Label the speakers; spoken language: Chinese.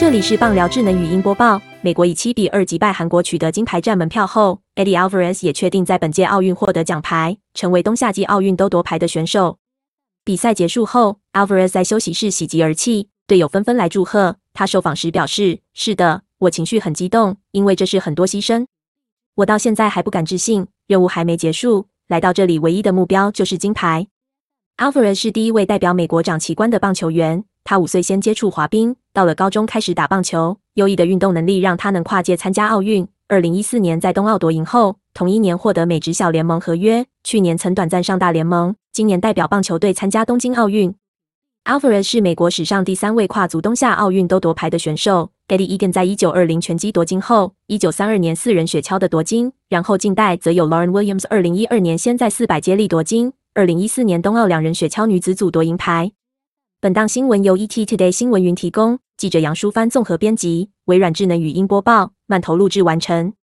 Speaker 1: 这里是棒聊智能语音播报。美国以七比二击败韩国，取得金牌战门票后，Eddie Alvarez 也确定在本届奥运获得奖牌，成为冬夏季奥运都夺牌的选手。比赛结束后，Alvarez 在休息室喜极而泣，队友纷纷来祝贺。他受访时表示：“是的，我情绪很激动，因为这是很多牺牲。我到现在还不敢置信，任务还没结束，来到这里唯一的目标就是金牌。” Alvarez 是第一位代表美国长旗官的棒球员。他五岁先接触滑冰，到了高中开始打棒球。优异的运动能力让他能跨界参加奥运。二零一四年在冬奥夺银后，同一年获得美职小联盟合约。去年曾短暂上大联盟，今年代表棒球队参加东京奥运。Alvarez 是美国史上第三位跨足冬夏奥运都夺牌的选手。Eddie Egan 在一九二零拳击夺金后，一九三二年四人雪橇的夺金，然后近代则有 Lauren Williams 二零一二年先在四百接力夺金，二零一四年冬奥两人雪橇女子组夺银牌。本档新闻由 ET Today 新闻云提供，记者杨淑帆综合编辑，微软智能语音播报，慢投录制完成。